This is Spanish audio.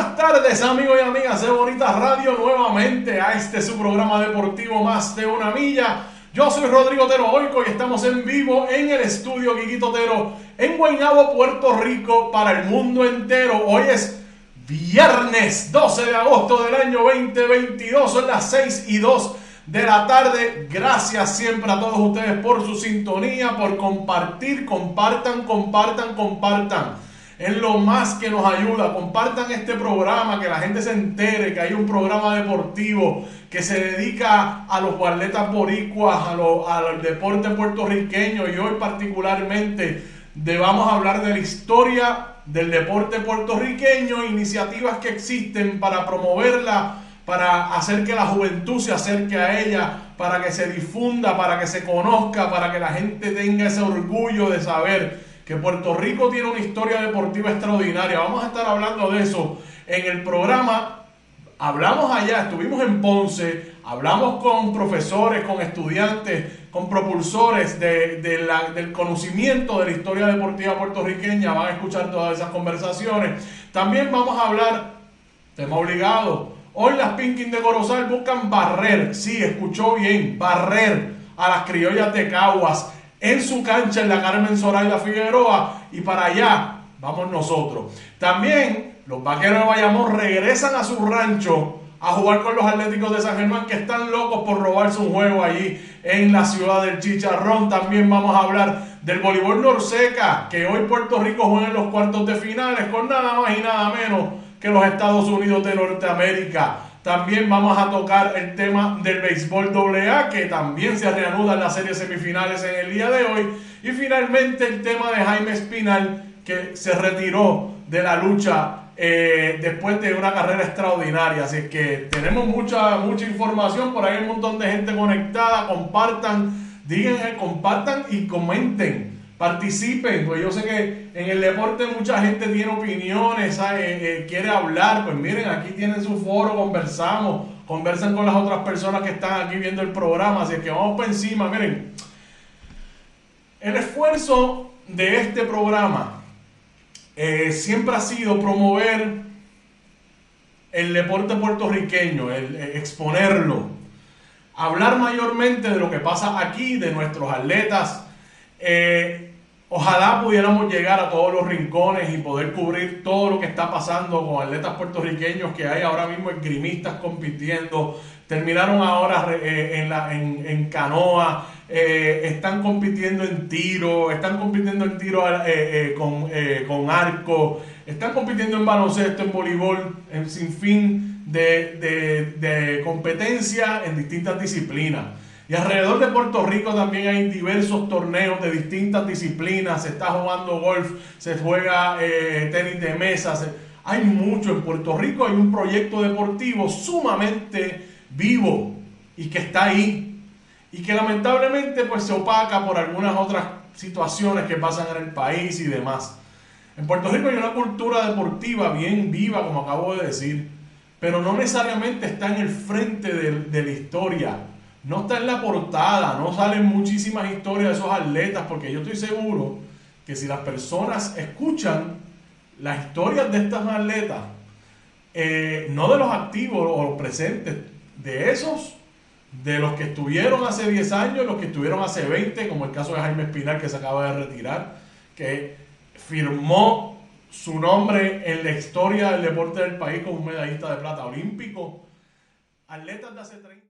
Buenas tardes amigos y amigas de Bonita Radio, nuevamente a este su programa deportivo Más de una Milla. Yo soy Rodrigo Tero Oico y estamos en vivo en el estudio Quiquito Tero en Guaynabo, Puerto Rico, para el mundo entero. Hoy es viernes 12 de agosto del año 2022, son las 6 y 2 de la tarde. Gracias siempre a todos ustedes por su sintonía, por compartir, compartan, compartan, compartan es lo más que nos ayuda. Compartan este programa, que la gente se entere que hay un programa deportivo que se dedica a los atletas boricuas, a al deporte puertorriqueño y hoy particularmente de, vamos a hablar de la historia del deporte puertorriqueño, iniciativas que existen para promoverla, para hacer que la juventud se acerque a ella, para que se difunda, para que se conozca, para que la gente tenga ese orgullo de saber que Puerto Rico tiene una historia deportiva extraordinaria. Vamos a estar hablando de eso en el programa. Hablamos allá, estuvimos en Ponce, hablamos con profesores, con estudiantes, con propulsores del conocimiento de la historia deportiva puertorriqueña. Van a escuchar todas esas conversaciones. También vamos a hablar, tema obligado. Hoy las Pinkin de Corozal buscan barrer, sí, escuchó bien, barrer a las criollas de Caguas en su cancha en la Carmen Zoraida Figueroa y para allá vamos nosotros. También los vaqueros de Bayamón regresan a su rancho a jugar con los Atléticos de San Germán que están locos por robarse un juego allí en la ciudad del Chicharrón. También vamos a hablar del voleibol Norseca, que hoy Puerto Rico juega en los cuartos de finales con nada más y nada menos que los Estados Unidos de Norteamérica. También vamos a tocar el tema del béisbol AA, que también se reanuda en las series semifinales en el día de hoy. Y finalmente el tema de Jaime Espinal, que se retiró de la lucha eh, después de una carrera extraordinaria. Así que tenemos mucha, mucha información, por ahí hay un montón de gente conectada. Compartan, digan, compartan y comenten participen, pues yo sé que en el deporte mucha gente tiene opiniones, eh, eh, quiere hablar, pues miren, aquí tienen su foro, conversamos, conversan con las otras personas que están aquí viendo el programa, así que vamos por encima, miren, el esfuerzo de este programa eh, siempre ha sido promover el deporte puertorriqueño, el, exponerlo, hablar mayormente de lo que pasa aquí, de nuestros atletas, Ojalá pudiéramos llegar a todos los rincones y poder cubrir todo lo que está pasando con atletas puertorriqueños que hay ahora mismo esgrimistas compitiendo. Terminaron ahora eh, en, la, en, canoa, eh, están compitiendo en tiro, están compitiendo en tiro eh, con, arco, están compitiendo en baloncesto, en voleibol, en sin fin de, de, de competencia en distintas disciplinas. Y alrededor de Puerto Rico también hay diversos torneos de distintas disciplinas. Se está jugando golf, se juega eh, tenis de mesa. Hay mucho en Puerto Rico. Hay un proyecto deportivo sumamente vivo y que está ahí. Y que lamentablemente pues se opaca por algunas otras situaciones que pasan en el país y demás. En Puerto Rico hay una cultura deportiva bien viva, como acabo de decir, pero no necesariamente está en el frente de la historia no está en la portada, no salen muchísimas historias de esos atletas, porque yo estoy seguro que si las personas escuchan las historias de estas atletas, eh, no de los activos o presentes, de esos, de los que estuvieron hace 10 años, los que estuvieron hace 20, como el caso de Jaime Espinal que se acaba de retirar, que firmó su nombre en la historia del deporte del país como un medallista de plata olímpico. Atletas de hace 30